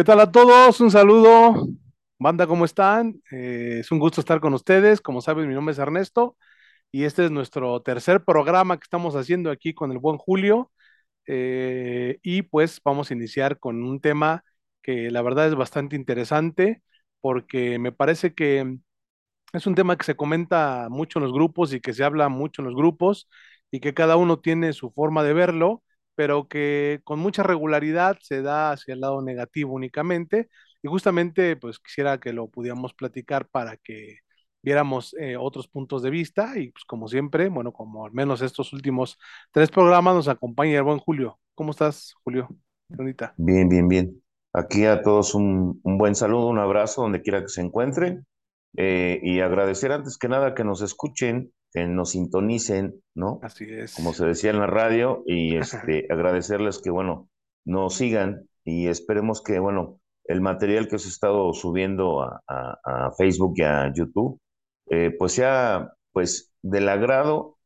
¿Qué tal a todos? Un saludo. Banda, ¿cómo están? Eh, es un gusto estar con ustedes. Como saben, mi nombre es Ernesto y este es nuestro tercer programa que estamos haciendo aquí con el buen Julio. Eh, y pues vamos a iniciar con un tema que la verdad es bastante interesante porque me parece que es un tema que se comenta mucho en los grupos y que se habla mucho en los grupos y que cada uno tiene su forma de verlo pero que con mucha regularidad se da hacia el lado negativo únicamente. Y justamente, pues quisiera que lo pudiéramos platicar para que viéramos eh, otros puntos de vista y pues como siempre, bueno, como al menos estos últimos tres programas nos acompaña el buen Julio. ¿Cómo estás, Julio? Bonita. Bien, bien, bien. Aquí a todos un, un, buen saludo, un abrazo donde quiera que se encuentren eh, y agradecer antes que nada que nos escuchen que nos sintonicen, ¿no? Así es. Como se decía en la radio, y este, agradecerles que, bueno, nos sigan y esperemos que, bueno, el material que os he estado subiendo a, Facebook y a YouTube, eh, pues sea, pues, del agrado,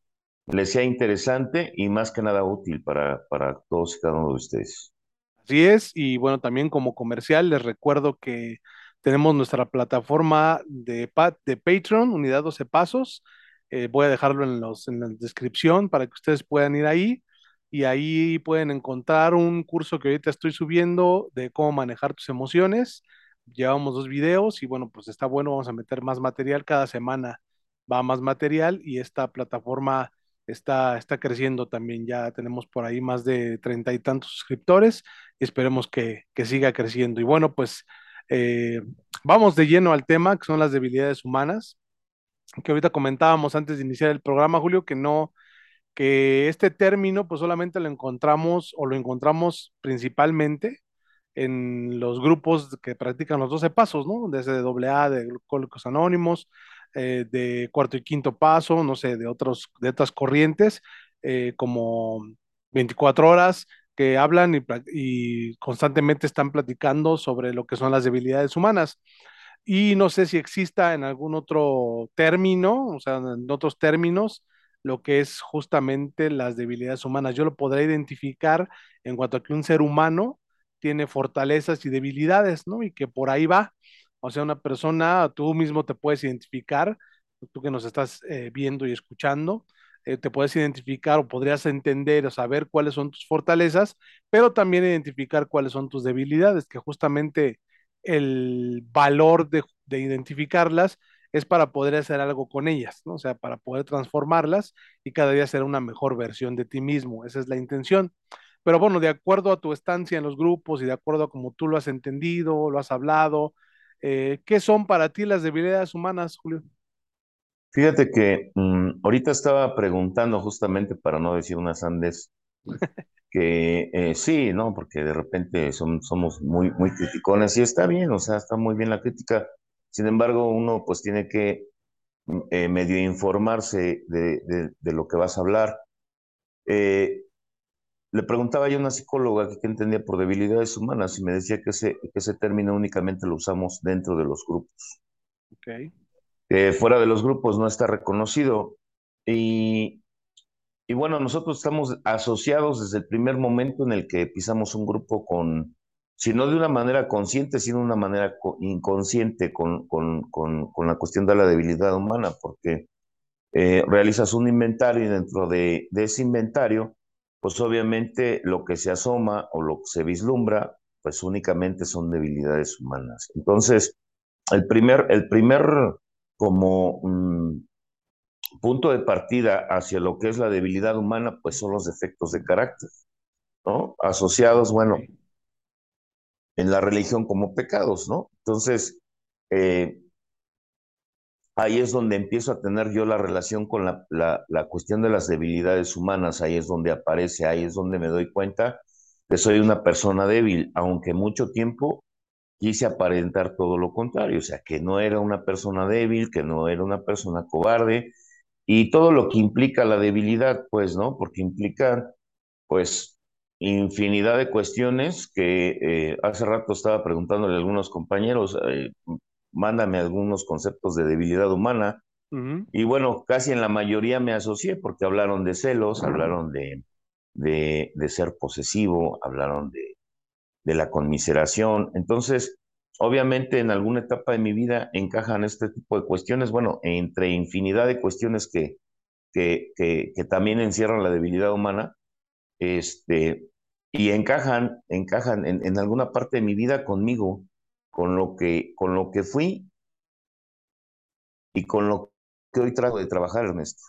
les sea interesante y más que nada útil para, para todos y cada uno de ustedes. Así es, y bueno, también como comercial les recuerdo que tenemos nuestra plataforma de, de Patreon, Unidad 12 Pasos, eh, voy a dejarlo en, los, en la descripción para que ustedes puedan ir ahí y ahí pueden encontrar un curso que ahorita estoy subiendo de cómo manejar tus emociones. Llevamos dos videos y bueno, pues está bueno, vamos a meter más material, cada semana va más material y esta plataforma está, está creciendo también, ya tenemos por ahí más de treinta y tantos suscriptores esperemos que, que siga creciendo. Y bueno, pues eh, vamos de lleno al tema, que son las debilidades humanas que ahorita comentábamos antes de iniciar el programa, Julio, que no, que este término pues solamente lo encontramos o lo encontramos principalmente en los grupos que practican los 12 pasos, ¿no? Desde AA, de Alcohólicos Anónimos, eh, de cuarto y quinto paso, no sé, de, otros, de otras corrientes, eh, como 24 horas, que hablan y, y, constantemente están platicando sobre lo que son las debilidades humanas y no sé si exista en algún otro término, o sea, en otros términos, lo que es justamente las debilidades humanas. Yo lo podré identificar en cuanto a que un ser humano tiene fortalezas y debilidades, ¿no? Y que por ahí va. O sea, una persona, tú mismo te puedes identificar, tú que nos estás eh, viendo y escuchando, eh, te puedes identificar o podrías entender o saber cuáles son tus fortalezas, pero también identificar cuáles son tus debilidades, que justamente el valor de, identificarlas es para poder hacer algo con ellas, ¿no? O sea, para poder transformarlas y cada día ser una mejor versión de ti mismo. Esa es la intención. Pero bueno, de acuerdo a tu estancia en los grupos y de acuerdo a cómo tú lo has entendido, lo has hablado, eh, ¿qué son para ti las debilidades humanas, Julio? Fíjate que mm, ahorita estaba preguntando justamente para no decir unas andes, que eh, sí, ¿no? Porque de repente somos muy, muy criticones y está bien, o sea, está muy bien la crítica. Sin embargo, uno pues tiene que mm, eh, medio informarse de, lo que vas a hablar. Eh, le preguntaba yo a una psicóloga que qué entendía por debilidades humanas y me decía que ese, que ese término únicamente lo usamos dentro de los grupos. Okay. fuera de los grupos no está reconocido. Y, y bueno, nosotros estamos asociados desde el primer momento en el que pisamos un grupo con, si no de una manera consciente, sino de una manera inconsciente con, con, con, la cuestión de la debilidad humana, porque eh, realizas un inventario y dentro de, ese inventario, pues obviamente lo que se asoma o lo que se vislumbra, pues únicamente son debilidades humanas. Entonces, el primer, el primer como... Mm, punto de partida hacia lo que es la debilidad humana, pues son los defectos de carácter, ¿no? Asociados, bueno, en la religión como pecados, ¿no? Entonces, eh, ahí es donde empiezo a tener yo la relación con la, la, cuestión de las debilidades humanas, ahí es donde aparece, ahí es donde me doy cuenta que soy una persona débil, aunque mucho tiempo quise aparentar todo lo contrario, o sea, que no era una persona débil, que no era una persona cobarde, y todo lo que implica la debilidad, pues, ¿no? Porque implica, pues, infinidad de cuestiones que eh, hace rato estaba preguntándole a algunos compañeros, eh, mándame algunos conceptos de debilidad humana. Y bueno, casi en la mayoría me asocié porque hablaron de celos, hablaron de, de, de ser posesivo, hablaron de, de la conmiseración. Entonces, obviamente en alguna etapa de mi vida encajan este tipo de cuestiones, bueno, entre infinidad de cuestiones que, que, que, también encierran la debilidad humana, este, y encajan, encajan en, en, alguna parte de mi vida conmigo, con lo que, con lo que fui y con lo que hoy trato de trabajar, Ernesto.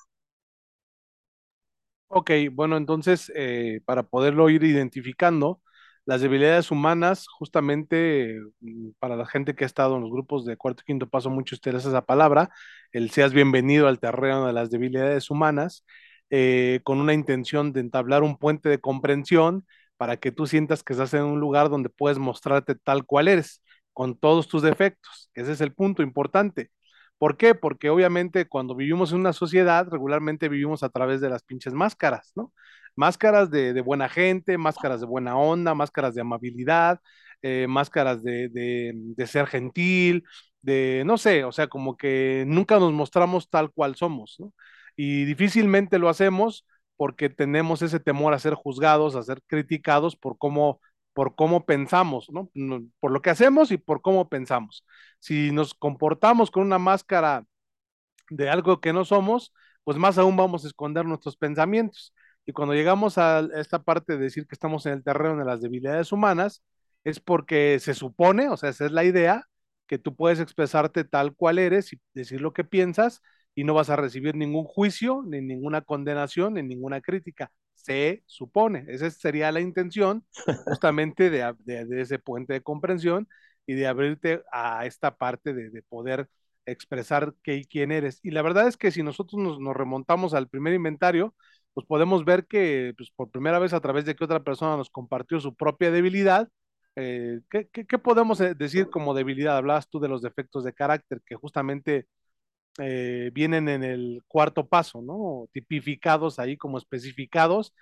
Ok, bueno, entonces, eh, para poderlo ir identificando, las debilidades humanas, justamente mm, para la gente que ha estado en los grupos de cuarto y quinto paso, mucho interesa esa palabra, el seas bienvenido al terreno de las debilidades humanas, eh, con una intención de entablar un puente de comprensión para que tú sientas que estás en un lugar donde puedes mostrarte tal cual eres, con todos tus defectos. Ese es el punto importante. ¿Por qué? Porque obviamente cuando vivimos en una sociedad, regularmente vivimos a través de las pinches máscaras, ¿no? Máscaras de, buena gente, máscaras de buena onda, máscaras de amabilidad, eh, máscaras de, de, ser gentil, de, no sé, o sea, como que nunca nos mostramos tal cual somos. Y difícilmente lo hacemos porque tenemos ese temor a ser juzgados, a ser criticados por cómo por cómo pensamos, ¿no? Por lo que hacemos y por cómo pensamos. Si nos comportamos con una máscara de algo que no somos, pues más aún vamos a esconder nuestros pensamientos. Y cuando llegamos a esta parte de decir que estamos en el terreno de las debilidades humanas, es porque se supone, o sea, esa es la idea, que tú puedes expresarte tal cual eres y decir lo que piensas y no vas a recibir ningún juicio, ni ninguna condenación, ni ninguna crítica se supone. Esa sería la intención justamente de, ese puente de comprensión y de abrirte a esta parte de, poder expresar qué y quién eres. Y la verdad es que si nosotros nos, remontamos al primer inventario, pues podemos ver que pues, por primera vez a través de que otra persona nos compartió su propia debilidad, eh, ¿qué, qué, podemos eh, decir como debilidad? Hablabas tú de los defectos de carácter que justamente eh, vienen en el cuarto paso, ¿no? Tipificados ahí como especificados,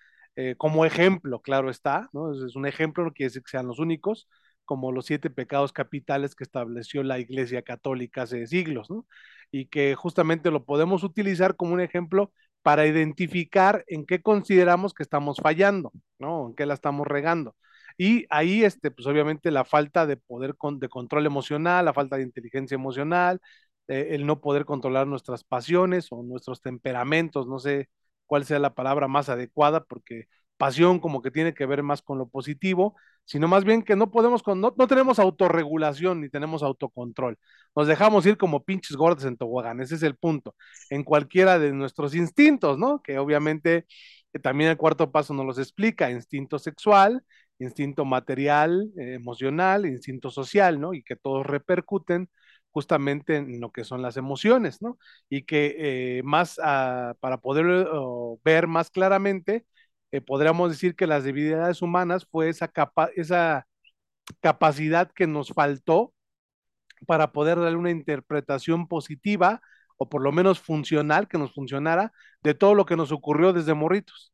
como ejemplo, claro está, ¿no? Es, un ejemplo, no quiere decir que sean los únicos, como los siete pecados capitales que estableció la Iglesia Católica hace siglos, ¿no? Y que justamente lo podemos utilizar como un ejemplo para identificar en qué consideramos que estamos fallando, ¿no? En qué la estamos regando. Y ahí, este, pues obviamente la falta de poder de control emocional, la falta de inteligencia emocional, eh, el no poder controlar nuestras pasiones o nuestros temperamentos, no sé cuál sea la palabra más adecuada, porque pasión como que tiene que ver más con lo positivo, sino más bien que no podemos, con, no, no tenemos autorregulación ni tenemos autocontrol. Nos dejamos ir como pinches gordos en tobogán, ese es el punto, en cualquiera de nuestros instintos, ¿no? Que obviamente eh, también el cuarto paso nos los explica, instinto sexual, instinto material, eh, emocional, instinto social, ¿no? Y que todos repercuten justamente en lo que son las emociones, ¿no? Y que eh, más ah, para poder ver más claramente, eh, podríamos decir que las debilidades humanas fue esa, capa esa capacidad que nos faltó para poder darle una interpretación positiva o por lo menos funcional, que nos funcionara, de todo lo que nos ocurrió desde morritos.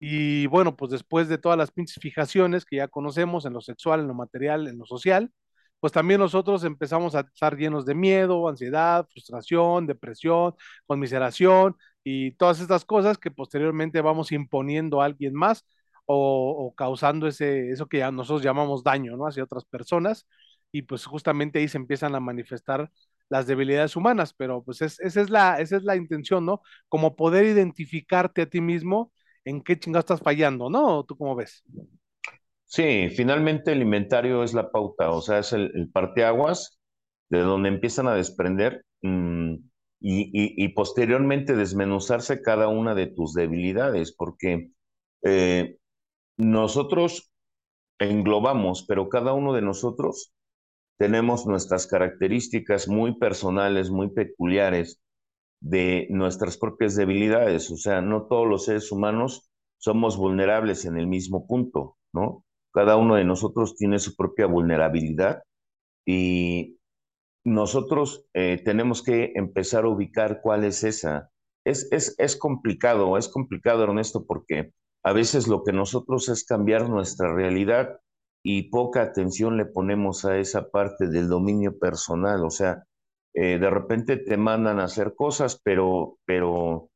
Y bueno, pues después de todas las pinches fijaciones que ya conocemos en lo sexual, en lo material, en lo social, pues también nosotros empezamos a estar llenos de miedo, ansiedad, frustración, depresión, conmiseración y todas estas cosas que posteriormente vamos imponiendo a alguien más o, causando ese, eso que ya nosotros llamamos daño, ¿no? Hacia otras personas y pues justamente ahí se empiezan a manifestar las debilidades humanas, pero pues esa, es la, esa es la intención, ¿no? Como poder identificarte a ti mismo en qué chingados estás fallando, ¿no? ¿Tú cómo ves? Sí, finalmente el inventario es la pauta, o sea, es el, parteaguas de donde empiezan a desprender mm, y, posteriormente desmenuzarse cada una de tus debilidades, porque eh, nosotros englobamos, pero cada uno de nosotros tenemos nuestras características muy personales, muy peculiares de nuestras propias debilidades, o sea, no todos los seres humanos somos vulnerables en el mismo punto, ¿no? Cada uno de nosotros tiene su propia vulnerabilidad y nosotros eh, tenemos que empezar a ubicar cuál es esa. Es, es, es complicado, es complicado, Ernesto, porque a veces lo que nosotros es cambiar nuestra realidad y poca atención le ponemos a esa parte del dominio personal. O sea, eh, de repente te mandan a hacer cosas, pero, pero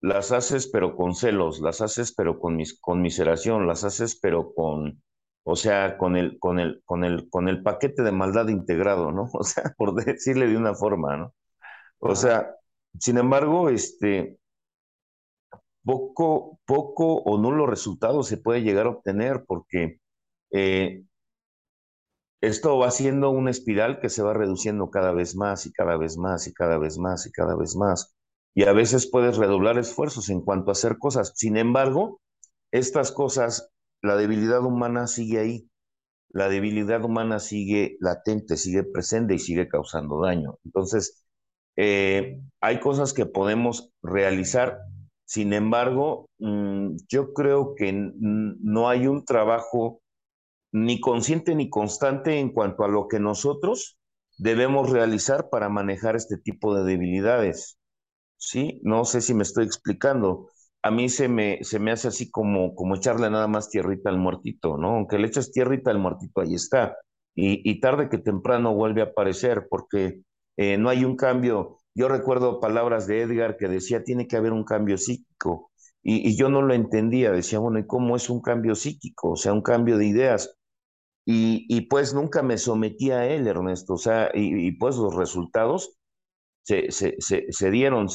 las haces pero con celos, las haces pero con mis, conmiseración, las haces pero con, o sea, con el, con el, con el, con el paquete de maldad integrado, ¿no? O sea, por decirle de una forma, ¿no? O sea, sin embargo, este, poco, poco o nulo resultado se puede llegar a obtener porque eh, esto va siendo una espiral que se va reduciendo cada vez más y cada vez más y cada vez más y cada vez más. Y a veces puedes redoblar esfuerzos en cuanto a hacer cosas. Sin embargo, estas cosas, la debilidad humana sigue ahí. La debilidad humana sigue latente, sigue presente y sigue causando daño. Entonces, eh, hay cosas que podemos realizar. Sin embargo, mm, yo creo que no hay un trabajo ni consciente ni constante en cuanto a lo que nosotros debemos realizar para manejar este tipo de debilidades. ¿Sí? No sé si me estoy explicando a mí se me, se me hace así como, como echarle nada más tierrita al muertito, ¿no? Aunque le echas tierrita al muertito, ahí está. Y, tarde que temprano vuelve a aparecer porque eh, no hay un cambio. Yo recuerdo palabras de Edgar que decía, tiene que haber un cambio psíquico. Y, yo no lo entendía, decía, bueno, ¿y cómo es un cambio psíquico? O sea, un cambio de ideas. Y, pues nunca me sometí a él, Ernesto. O sea, y, pues los resultados se, se, se, dieron,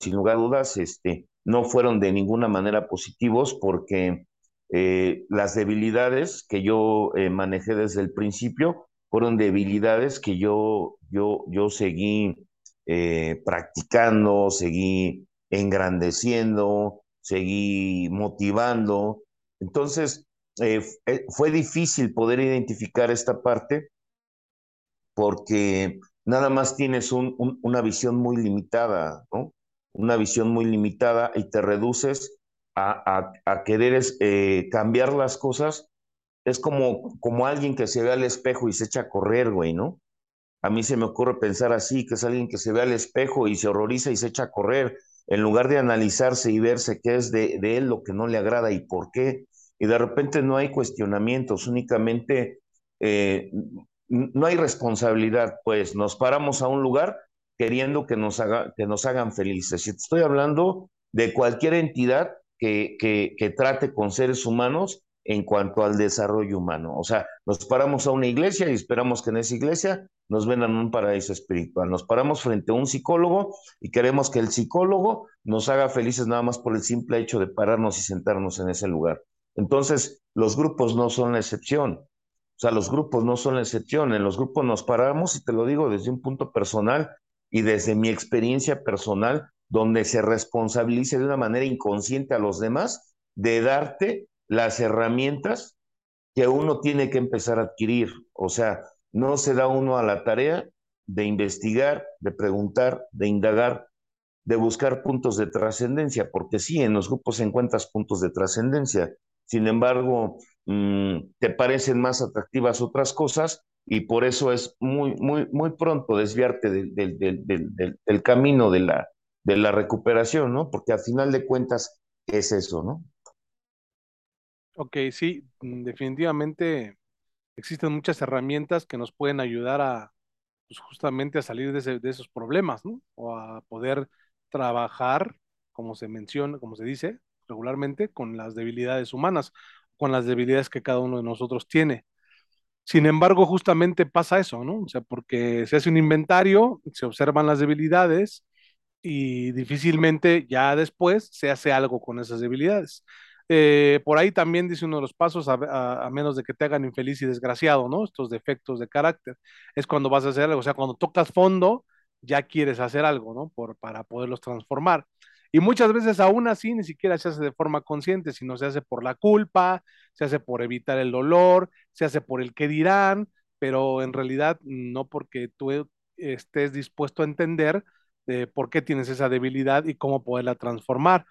sin lugar a dudas, este, no fueron de ninguna manera positivos porque eh, las debilidades que yo eh, manejé desde el principio fueron debilidades que yo, yo, yo seguí eh, practicando, seguí engrandeciendo, seguí motivando. Entonces, fue difícil poder identificar esta parte porque nada más tienes una visión muy limitada, ¿no? Una visión muy limitada y te reduces a, querer eh, cambiar las cosas, es como, como alguien que se ve al espejo y se echa a correr, güey, ¿no? A mí se me ocurre pensar así, que es alguien que se ve al espejo y se horroriza y se echa a correr, en lugar de analizarse y verse qué es de, él lo que no le agrada y por qué. Y de repente no hay cuestionamientos, únicamente eh, no hay responsabilidad, pues nos paramos a un lugar queriendo que nos, haga, que nos hagan felices. Y estoy hablando de cualquier entidad que, que, trate con seres humanos en cuanto al desarrollo humano. O sea, nos paramos a una iglesia y esperamos que en esa iglesia nos vendan un paraíso espiritual. Nos paramos frente a un psicólogo y queremos que el psicólogo nos haga felices nada más por el simple hecho de pararnos y sentarnos en ese lugar. Entonces, los grupos no son la excepción. O sea, los grupos no son la excepción. En los grupos nos paramos, y te lo digo desde un punto personal, y desde mi experiencia personal, donde se responsabilice de una manera inconsciente a los demás de darte las herramientas que uno tiene que empezar a adquirir. O sea, no se da uno a la tarea de investigar, de preguntar, de indagar, de buscar puntos de trascendencia, porque sí, en los grupos encuentras puntos de trascendencia. Sin embargo, mm, te parecen más atractivas otras cosas y por eso es muy, muy, muy pronto desviarte del, del, camino de la, de la recuperación, ¿no? Porque al final de cuentas es eso, ¿no? Ok, sí, mm, definitivamente existen muchas herramientas que nos pueden ayudar a, pues justamente a salir de, de, esos problemas, ¿no? O a poder trabajar, como se menciona, como se dice regularmente, con las debilidades humanas, con las debilidades que cada uno de nosotros tiene. Sin embargo, justamente pasa eso, ¿no? O sea, porque se hace un inventario, se observan las debilidades y difícilmente ya después se hace algo con esas debilidades. Eh, por ahí también dice uno de los pasos, a, menos de que te hagan infeliz y desgraciado, ¿no? Estos defectos de carácter. Es cuando vas a hacer algo, o sea, cuando tocas fondo, ya quieres hacer algo, ¿no? Por, para poderlos transformar. Y muchas veces aún así ni siquiera se hace de forma consciente, sino se hace por la culpa, se hace por evitar el dolor, se hace por el que dirán, pero en realidad no porque tú estés dispuesto a entender de por qué tienes esa debilidad y cómo poderla transformar.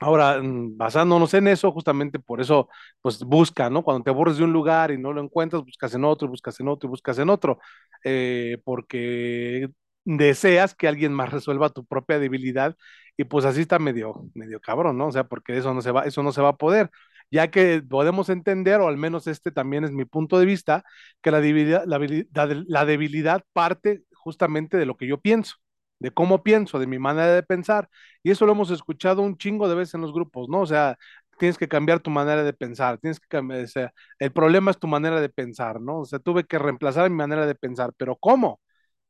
Ahora, mm, basándonos en eso, justamente por eso, pues busca, ¿no? Cuando te aburres de un lugar y no lo encuentras, buscas en otro, buscas en otro, buscas en otro, eh, porque deseas que alguien más resuelva tu propia debilidad y pues así está medio, medio cabrón, ¿no? O sea, porque eso no se va, eso no se va a poder, ya que podemos entender, o al menos este también es mi punto de vista, que la debilidad, la, debilidad parte justamente de lo que yo pienso de cómo pienso, de mi manera de pensar. Y eso lo hemos escuchado un chingo de veces en los grupos, ¿no? O sea, tienes que cambiar tu manera de pensar, tienes que cambiar, o sea, el problema es tu manera de pensar, ¿no? O sea, tuve que reemplazar mi manera de pensar, pero ¿cómo?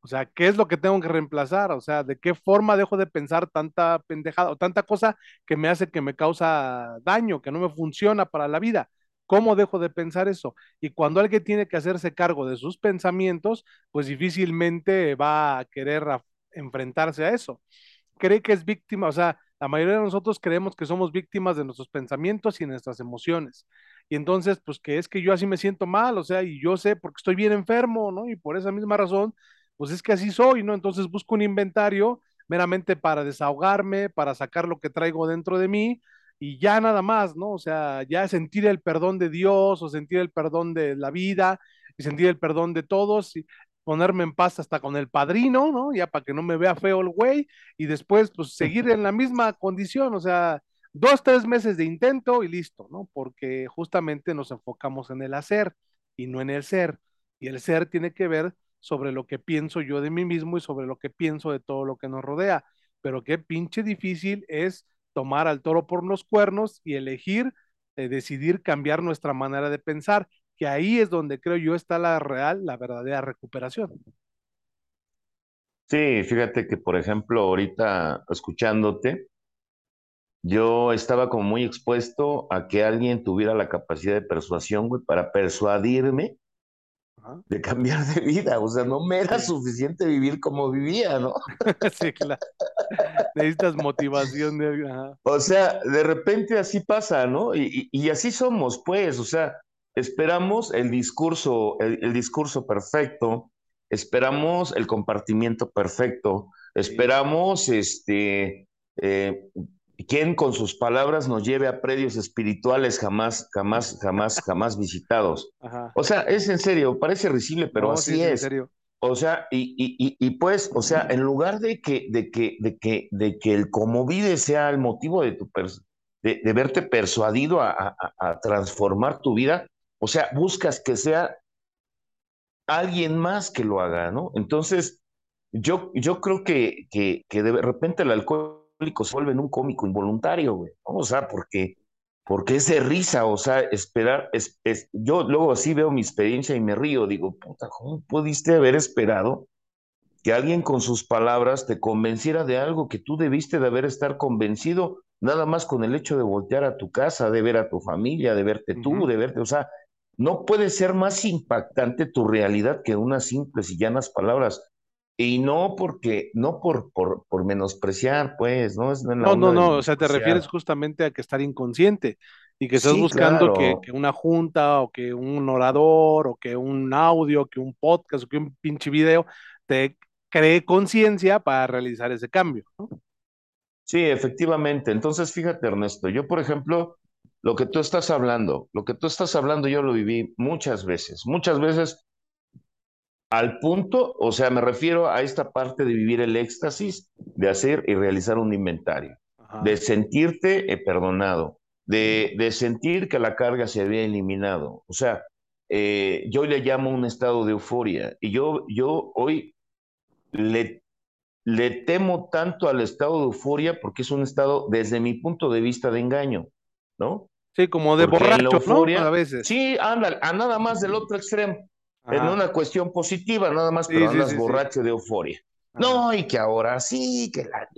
O sea, ¿qué es lo que tengo que reemplazar? O sea, ¿de qué forma dejo de pensar tanta pendejada o tanta cosa que me hace que me causa daño, que no me funciona para la vida? ¿Cómo dejo de pensar eso? Y cuando alguien tiene que hacerse cargo de sus pensamientos, pues difícilmente va a querer enfrentarse a eso. Cree que es víctima, o sea, la mayoría de nosotros creemos que somos víctimas de nuestros pensamientos y nuestras emociones. Y entonces, pues que es que yo así me siento mal, o sea, y yo sé porque estoy bien enfermo, ¿no? Y por esa misma razón, pues es que así soy, ¿no? Entonces busco un inventario meramente para desahogarme, para sacar lo que traigo dentro de mí y ya nada más, ¿no? O sea, ya sentir el perdón de Dios o sentir el perdón de la vida y sentir el perdón de todos y ponerme en paz hasta con el padrino, ¿no? Ya para que no me vea feo el güey y después pues seguir en la misma condición, o sea, dos, tres meses de intento y listo, ¿no? Porque justamente nos enfocamos en el hacer y no en el ser. Y el ser tiene que ver sobre lo que pienso yo de mí mismo y sobre lo que pienso de todo lo que nos rodea. Pero qué pinche difícil es tomar al toro por los cuernos y elegir, eh, decidir cambiar nuestra manera de pensar, que ahí es donde creo yo está la real, la verdadera recuperación. Sí, fíjate que, por ejemplo, ahorita escuchándote, yo estaba como muy expuesto a que alguien tuviera la capacidad de persuasión, güey, para persuadirme de cambiar de vida. O sea, no me era suficiente vivir como vivía, ¿no? sí, claro. Necesitas motivación de... O sea, de repente así pasa, ¿no? Y, así somos, pues, o sea, esperamos el discurso, el, discurso perfecto, esperamos el compartimiento perfecto, esperamos este eh, quien con sus palabras nos lleve a predios espirituales jamás, jamás, jamás, jamás visitados. O sea, es en serio, parece risible, pero así es. En serio. O sea, y, y, y, pues, o sea, en lugar de que, de que, de que, de que el cómo vive sea el motivo de tu de, de, verte persuadido a, a, a, transformar tu vida, o sea, buscas que sea alguien más que lo haga, ¿no? Entonces, yo, yo creo que, que, que de repente el alcohol se vuelven un cómico involuntario, güey. O sea, porque, porque es de risa, o sea, esperar, es, yo luego así veo mi experiencia y me río, digo, puta, ¿cómo pudiste haber esperado que alguien con sus palabras te convenciera de algo que tú debiste de haber estar convencido, nada más con el hecho de voltear a tu casa, de ver a tu familia, de verte tú, de verte, o sea, no puede ser más impactante tu realidad que unas simples y llanas palabras. Y no porque, no por, por, por menospreciar, pues, ¿no? Es no, no, no, o sea, te refieres justamente a que estar inconsciente y que estás buscando que, que, una junta o que un orador o que un audio, que un podcast o que un pinche video te cree conciencia para realizar ese cambio, ¿no? Sí, efectivamente. Entonces, fíjate, Ernesto, yo, por ejemplo, lo que tú estás hablando, lo que tú estás hablando, yo lo viví muchas veces, muchas veces al punto, o sea, me refiero a esta parte de vivir el éxtasis, de hacer y realizar un inventario, de sentirte eh, perdonado, de, de, sentir que la carga se había eliminado. O sea, eh, yo le llamo un estado de euforia y yo, yo hoy le, le temo tanto al estado de euforia porque es un estado, desde mi punto de vista, de engaño, ¿no? Sí, como de borracho, ¿no? A veces. Sí, anda, a nada más del otro extremo en una cuestión positiva, nada más, pero andas borracho de euforia. No, y que ahora sí, que la...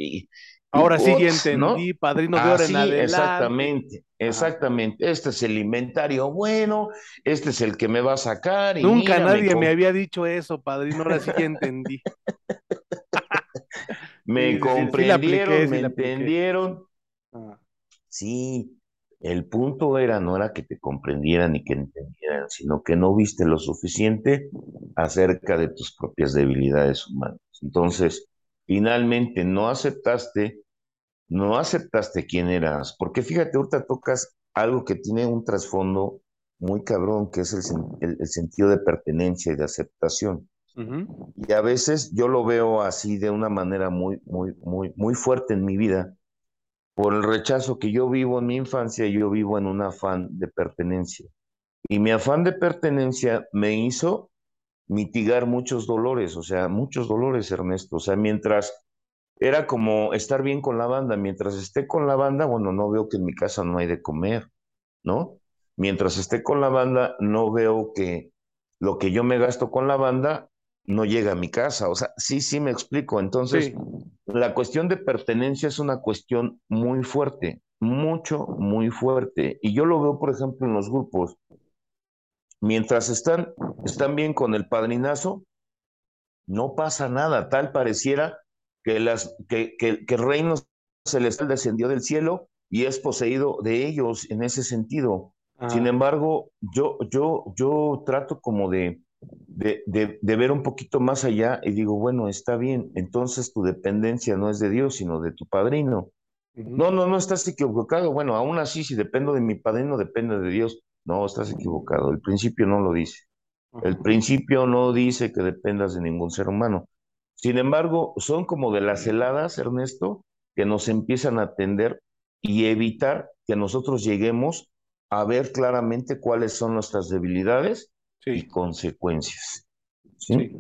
ahora sí entendí, padrino de en adelante. Exactamente, exactamente. Este es el inventario bueno, este es el que me va a sacar. Y Nunca nadie me, había dicho eso, padrino, ahora sí que entendí. me comprendieron, me entendieron. Ah. Sí, el punto era, no era que te comprendieran ni que entendieran, sino que no viste lo suficiente acerca de tus propias debilidades humanas. Entonces, finalmente no aceptaste, no aceptaste quién eras, porque fíjate, ahorita tocas algo que tiene un trasfondo muy cabrón, que es el, sentido de pertenencia y de aceptación. Y a veces yo lo veo así de una manera muy, muy, muy, muy fuerte en mi vida, por el rechazo que yo vivo en mi infancia, yo vivo en un afán de pertenencia. Y mi afán de pertenencia me hizo mitigar muchos dolores, o sea, muchos dolores, Ernesto. O sea, mientras era como estar bien con la banda. Mientras esté con la banda, bueno, no veo que en mi casa no hay de comer, ¿no? Mientras esté con la banda, no veo que lo que yo me gasto con la banda no llega a mi casa. O sea, sí, sí me explico. Entonces, Sí, la cuestión de pertenencia es una cuestión muy fuerte, mucho, muy fuerte. Y yo lo veo, por ejemplo, en los grupos. Mientras están, están bien con el padrinazo, no pasa nada. Tal pareciera que, las, que, que, que el reino celestial descendió del cielo y es poseído de ellos en ese sentido. Sin ah, embargo, yo, yo, yo trato como de, de, de, de, ver un poquito más allá y digo, bueno, está bien, entonces tu dependencia no es de Dios, sino de tu padrino. ujú, No, no, no estás equivocado. Bueno, aún así, si dependo de mi padrino, depende de Dios. No, estás equivocado. El principio no lo dice. El principio no dice que dependas de ningún ser humano. Sin embargo, son como de las heladas, Ernesto, que nos empiezan a atender y evitar que nosotros lleguemos a ver claramente cuáles son nuestras debilidades Sí, y consecuencias. sí,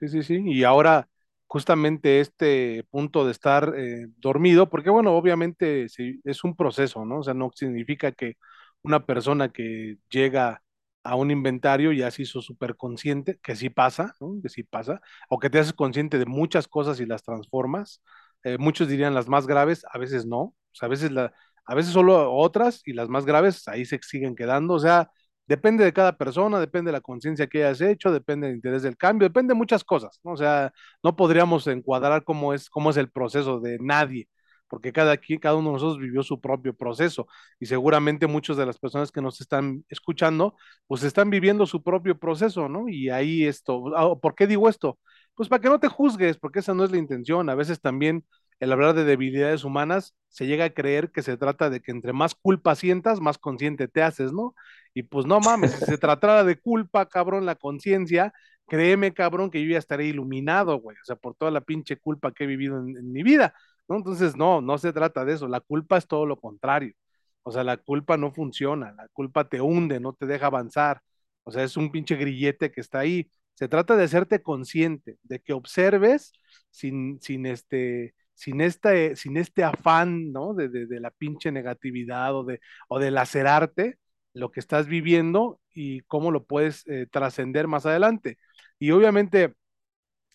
¿Sí? sí, sí. Y ahora, justamente este punto de estar eh, dormido, porque bueno, obviamente es un proceso, ¿no? O sea, no significa que una persona que llega a un inventario ya se hizo súper consciente, que sí pasa, ¿no? Que sí pasa, o que te haces consciente de muchas cosas y las transformas. Eh, muchos dirían las más graves, a veces no. O sea, a veces, la, a veces solo otras y las más graves ahí se siguen quedando. O sea, Depende de cada persona, depende de la conciencia que hayas hecho, depende del interés del cambio, depende de muchas cosas, ¿no? O sea, no podríamos encuadrar cómo es, cómo es el proceso de nadie, porque cada, cada uno de nosotros vivió su propio proceso y seguramente muchas de las personas que nos están escuchando, pues están viviendo su propio proceso, ¿no? Y ahí esto, ah, ¿por qué digo esto? Pues para que no te juzgues, porque esa no es la intención. A veces también el hablar de debilidades humanas se llega a creer que se trata de que entre más culpa sientas, más consciente te haces, ¿no? Y pues no mames, si se tratara de culpa, cabrón, la conciencia, créeme, cabrón, que yo ya estaré iluminado, güey, o sea, por toda la pinche culpa que he vivido en, en mi vida, ¿no? Entonces, no, no se trata de eso, la culpa es todo lo contrario. O sea, la culpa no funciona, la culpa te hunde, no te deja avanzar. O sea, es un pinche grillete que está ahí. Se trata de hacerte consciente, de que observes sin, sin este, sin este, sin este afán, ¿no? De, de, de la pinche negatividad o de, o de lacerarte, lo que estás viviendo y cómo lo puedes eh, trascender más adelante. Y obviamente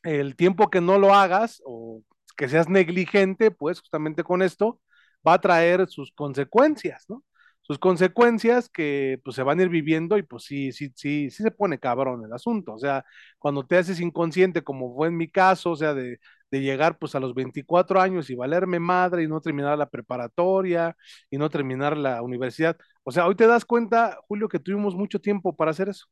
el tiempo que no lo hagas o que seas negligente, pues justamente con esto va a traer sus consecuencias, ¿no? Sus consecuencias que pues se van a ir viviendo y pues sí, sí, sí, sí se pone cabrón el asunto. O sea, cuando te haces inconsciente, como fue en mi caso, o sea, de, de llegar pues a los 24 años y valerme madre y no terminar la preparatoria y no terminar la universidad. O sea, hoy te das cuenta, Julio, que tuvimos mucho tiempo para hacer eso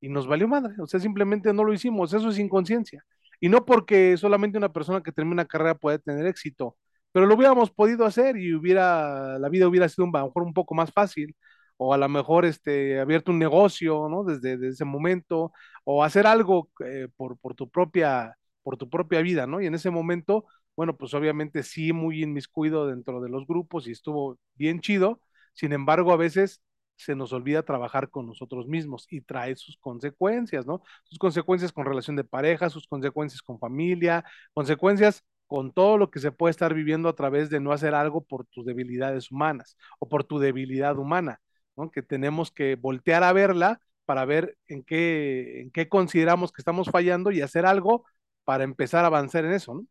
y nos valió madre. O sea, simplemente no lo hicimos. Eso es inconsciencia. Y no porque solamente una persona que termina una carrera puede tener éxito, pero lo hubiéramos podido hacer y hubiera, la vida hubiera sido un, un poco más fácil, o a lo mejor este, abierto un negocio, ¿no? Desde, desde ese momento, o hacer algo eh, por, por, tu propia, por tu propia vida, ¿no? Y en ese momento, bueno, pues obviamente sí, muy inmiscuido dentro de los grupos y estuvo bien chido. Sin embargo, a veces se nos olvida trabajar con nosotros mismos y trae sus consecuencias, ¿no? Sus consecuencias con relación de pareja, sus consecuencias con familia, consecuencias con todo lo que se puede estar viviendo a través de no hacer algo por tus debilidades humanas o por tu debilidad humana, ¿no? Que tenemos que voltear a verla para ver en qué, en qué consideramos que estamos fallando y hacer algo para empezar a avanzar en eso, ¿no?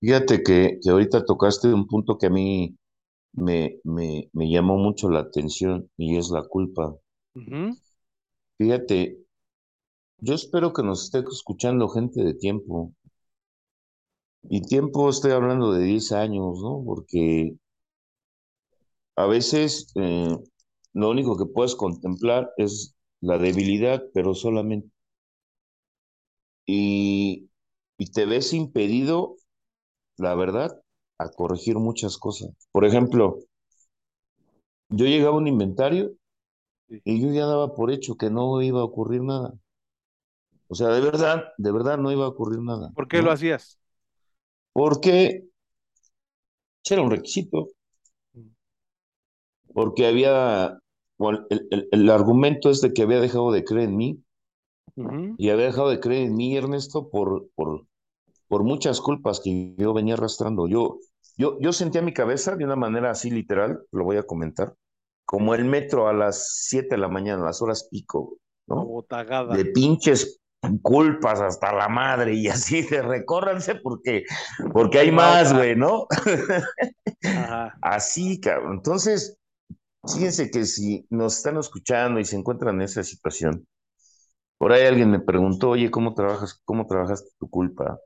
Fíjate que, que ahorita tocaste un punto que a mí me, me, me llamó mucho la atención y es la culpa. Uh -huh, Fíjate, yo espero que nos esté escuchando gente de tiempo. Y tiempo estoy hablando de 10 años, ¿no? Porque a veces eh, lo único que puedes contemplar es la debilidad, pero solamente. Y, y te ves impedido, la verdad, a corregir muchas cosas. Por ejemplo, yo llegaba a un inventario y yo ya daba por hecho que no iba a ocurrir nada. O sea, de verdad, de verdad no iba a ocurrir nada, ¿Por qué lo hacías? Porque era un requisito, porque había, bueno, el, el, el argumento es de que había dejado de creer en mí Uh -huh, y había dejado de creer en mí, Ernesto, por, por, por muchas culpas que yo venía arrastrando. Yo, yo, yo sentía mi cabeza de una manera así literal, lo voy a comentar, como el metro a las 7 de la mañana, a las horas pico, ¿no? De pinches culpas hasta la madre y así de recórranse porque, porque hay más, güey, ¿no? Así, cabrón. Entonces, fíjense que si nos están escuchando y se encuentran en esa situación, por ahí alguien me preguntó, oye, ¿cómo trabajas, cómo trabajaste tu culpa?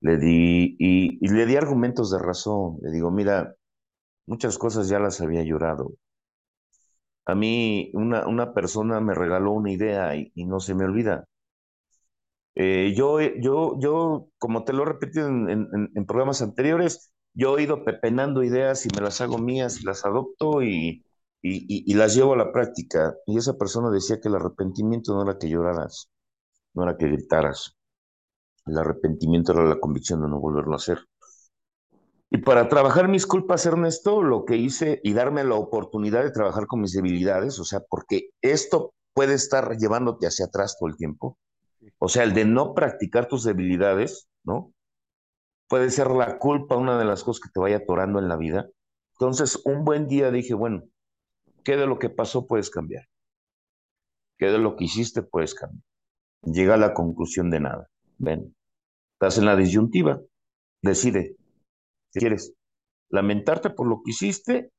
Le di, y, le di argumentos de razón. Le digo, mira, muchas cosas ya las había llorado. A mí una, una persona me regaló una idea y, no se me olvida. Eh, yo, yo, yo, como te lo he repetido en, programas anteriores, yo he ido pepenando ideas y me las hago mías las adopto y, y, las llevo a la práctica. Y esa persona decía que el arrepentimiento no era que lloraras, no era que gritaras. El arrepentimiento era la convicción de no volverlo a hacer. Y para trabajar mis culpas, Ernesto, lo que hice y darme la oportunidad de trabajar con mis debilidades, o sea, porque esto puede estar llevándote hacia atrás todo el tiempo. O sea, el de no practicar tus debilidades, ¿no? Puede ser la culpa una de las cosas que te vaya atorando en la vida. Entonces, un buen día dije, bueno, ¿qué de lo que pasó puedes cambiar? ¿Qué de lo que hiciste puedes cambiar? Llega a la conclusión de nada. Ven, estás en la disyuntiva. Decide. Si quieres lamentarte por lo que hiciste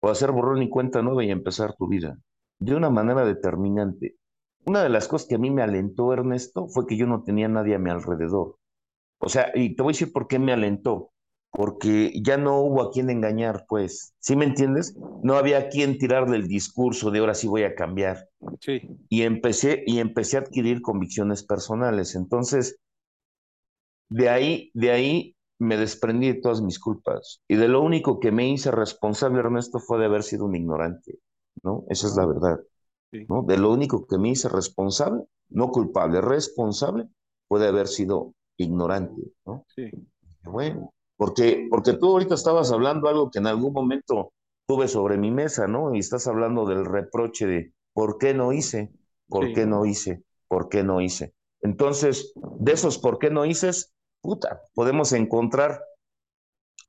o hacer borrón y cuenta nueva y empezar tu vida de una manera determinante. Una de las cosas que a mí me alentó, Ernesto, fue que yo no tenía nadie a mi alrededor. O sea, y te voy a decir por qué me alentó. Porque ya no hubo a quien engañar, pues. ¿Sí me entiendes? No había a quien tirarle el discurso de ahora sí voy a cambiar. Sí. Y empecé, y empecé a adquirir convicciones personales. Entonces, de ahí, de ahí me desprendí de todas mis culpas. Y de lo único que me hice responsable, Ernesto, fue de haber sido un ignorante. ¿No? Esa es la verdad. ¿no? De lo único que me hice responsable, no culpable, responsable, puede haber sido ignorante, ¿no? Sí. Bueno, porque, porque tú ahorita estabas hablando algo que en algún momento tuve sobre mi mesa, ¿no? Y estás hablando del reproche de ¿por qué no hice? ¿Por qué no hice? ¿Por qué no hice? Entonces, de esos ¿por qué no hice? Puta, podemos encontrar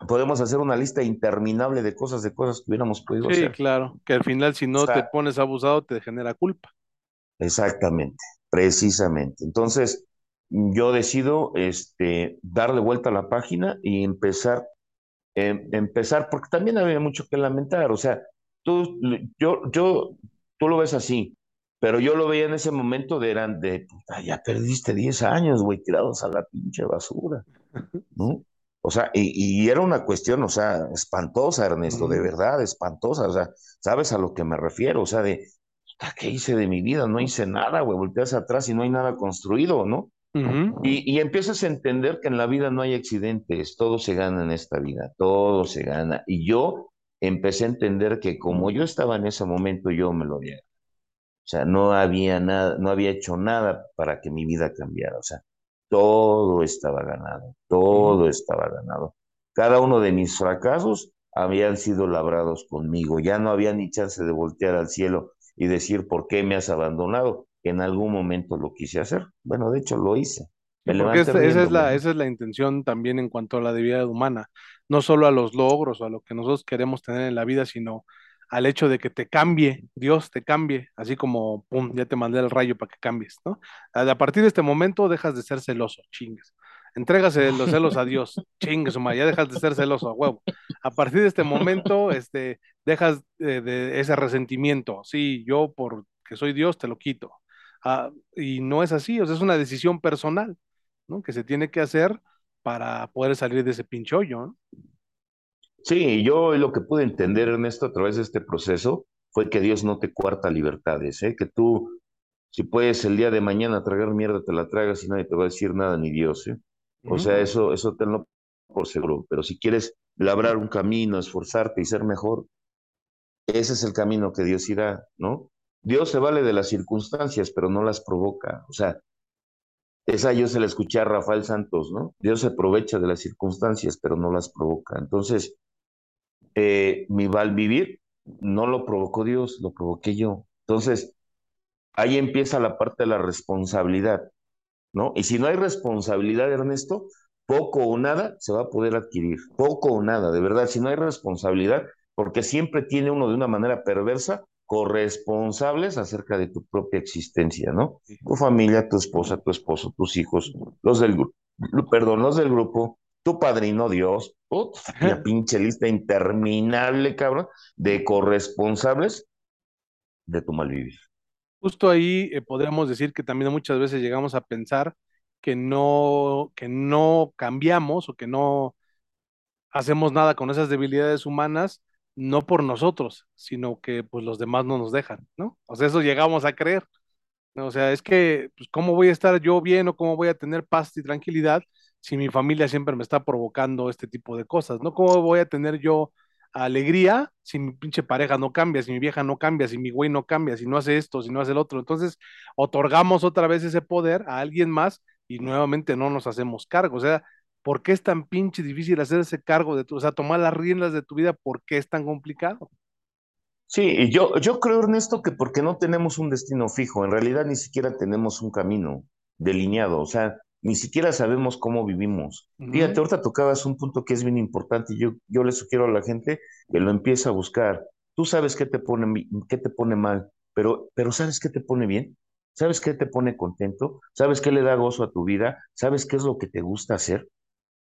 podemos hacer una lista interminable de cosas, de cosas que hubiéramos podido hacer. Sí, claro, que al final si no te pones abusado te genera culpa. Exactamente, precisamente. Entonces, yo decido este, darle vuelta a la página y empezar, em, empezar, porque también había mucho que lamentar, o sea, tú, yo, yo, tú lo ves así, pero yo lo veía en ese momento de, eran de, ya perdiste 10 años, güey, tirados a la pinche basura, ¿no? O sea, y, era una cuestión, o sea, espantosa, Ernesto, de verdad, espantosa. O sea, ¿sabes a lo que me refiero? O sea, de, ¿qué hice de mi vida? No hice nada, güey, volteas atrás y no hay nada construido, ¿no? Y, y, empiezas a entender que en la vida no hay accidentes, todo se gana en esta vida, todo se gana. Y yo empecé a entender que como yo estaba en ese momento, yo me lo había. O sea, no había nada, no había hecho nada para que mi vida cambiara. O sea, todo estaba ganado, todo estaba ganado. Cada uno de mis fracasos habían sido labrados conmigo, ya no había ni chance de voltear al cielo y decir, ¿por qué me has abandonado? En algún momento lo quise hacer. Bueno, de hecho lo hice. porque esa, es la, esa es la intención también en cuanto a la debilidad humana, no solo a los logros o a lo que nosotros queremos tener en la vida, sino al hecho de que te cambie, Dios te cambie, así como, pum, ya te mandé el rayo para que cambies, ¿no? A partir de este momento dejas de ser celoso, chingues. Entrégase los celos a Dios, chingues, ya dejas de ser celoso a huevo. A partir de este momento, este, dejas de, ese resentimiento, sí, yo porque soy Dios te lo quito. Ah, y no es así, o sea, es una decisión personal, ¿no? Que se tiene que hacer para poder salir de ese pinche ¿no? Sí, yo lo que pude entender, Ernesto, a través de este proceso, fue que Dios no te cuarta libertades, ¿eh? que tú, si puedes el día de mañana tragar mierda, te la tragas y nadie te va a decir nada, ni Dios. ¿eh? O sea, eso, eso tenlo por seguro. Pero si quieres labrar un camino, esforzarte y ser mejor, ese es el camino que Dios irá, ¿no? Dios se vale de las circunstancias, pero no las provoca. O sea, esa yo se la escuché a Rafael Santos, ¿no? Dios se aprovecha de las circunstancias, pero no las provoca. Entonces, eh, mi mal vivir no lo provocó Dios, lo provoqué yo. Entonces, ahí empieza la parte de la responsabilidad, ¿no? Y si no hay responsabilidad, Ernesto, poco o nada se va a poder adquirir, poco o nada, de verdad, si no hay responsabilidad, porque siempre tiene uno de una manera perversa corresponsables acerca de tu propia existencia, ¿no? Tu familia, tu esposa, tu esposo, tus hijos, los del grupo, perdón, los del grupo, tu padrino Dios, una pinche lista interminable, cabrón, de corresponsables de tu malvivir. Justo ahí eh, podríamos decir que también muchas veces llegamos a pensar que no, que no cambiamos o que no hacemos nada con esas debilidades humanas, no por nosotros, sino que pues los demás no nos dejan, ¿no? O sea, eso llegamos a creer. O sea, es que, pues, ¿cómo voy a estar yo bien o cómo voy a tener paz y tranquilidad si mi familia siempre me está provocando este tipo de cosas, ¿no? ¿Cómo voy a tener yo alegría si mi pinche pareja no cambia, si mi vieja no cambia, si mi güey no cambia, si no hace esto, si no hace el otro? Entonces, otorgamos otra vez ese poder a alguien más y nuevamente no nos hacemos cargo. O sea, ¿por qué es tan pinche difícil hacerse cargo de tu, o sea, tomar las riendas de tu vida? ¿Por qué es tan complicado? Sí, y yo, yo creo, Ernesto, que porque no tenemos un destino fijo, en realidad ni siquiera tenemos un camino delineado, o sea, ni siquiera sabemos cómo vivimos. Fíjate, ahorita tocabas un punto que es bien importante y yo, yo le sugiero a la gente que lo empiece a buscar. Tú sabes qué te pone, qué te pone mal, pero, pero ¿sabes qué te pone bien? ¿Sabes qué te pone contento? ¿Sabes qué le da gozo a tu vida? ¿Sabes qué es lo que te gusta hacer?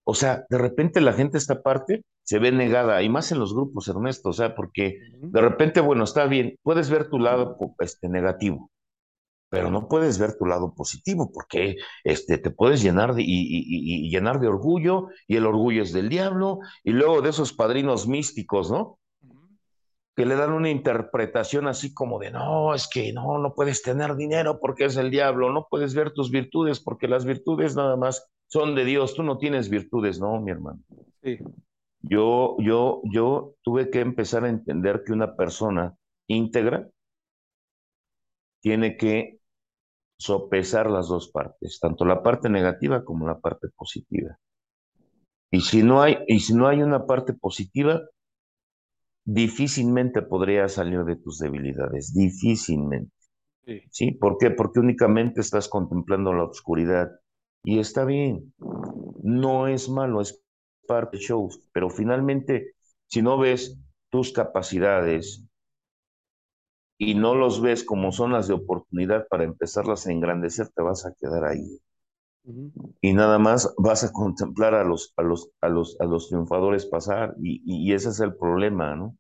O sea, de repente la gente esta parte se ve negada, y más en los grupos, Ernesto, o sea, porque de repente, bueno, está bien, puedes ver tu lado este, negativo, pero no puedes ver tu lado positivo porque este, te puedes llenar de, y, llenar de orgullo y el orgullo es del diablo y luego de esos padrinos místicos, ¿no? Que le dan una interpretación así como de, no, es que no, no puedes tener dinero porque es el diablo, no puedes ver tus virtudes porque las virtudes nada más son de Dios, tú no tienes virtudes, no, mi hermano. Sí. Yo, yo, yo tuve que empezar a entender que una persona íntegra tiene que sopesar las dos partes, tanto la parte negativa como la parte positiva. Y si no hay, y si no hay una parte positiva, difícilmente podría salir de tus debilidades, difícilmente. Sí. ¿Sí? ¿Por qué? Porque únicamente estás contemplando la oscuridad. Y está bien, no es malo, es parte del show, pero finalmente, si no ves tus capacidades, y no los ves como zonas de oportunidad para empezarlas a engrandecer, te vas a quedar ahí. Y nada más vas a contemplar a los, a los, a los, a los triunfadores pasar y, y ese es el problema, ¿no?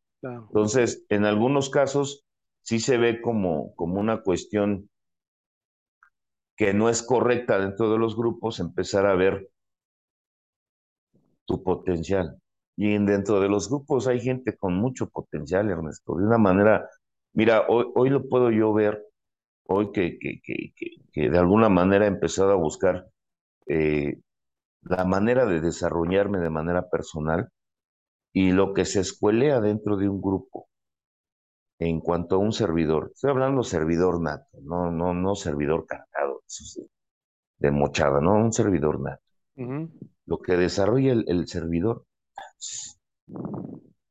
Entonces, en algunos casos sí se ve como, como una cuestión que no es correcta dentro de los grupos, empezar a ver tu potencial. Y dentro de los grupos hay gente con mucho potencial, Ernesto, de una manera Mira, hoy, lo puedo yo ver, hoy que, que, de alguna manera he empezado a buscar eh, la manera de desarrollarme de manera personal y lo que se escuelea dentro de un grupo en cuanto a un servidor. Estoy hablando servidor nato, no, no, no servidor cargado, de mochada, no, un servidor nato. Lo que desarrolla el, el servidor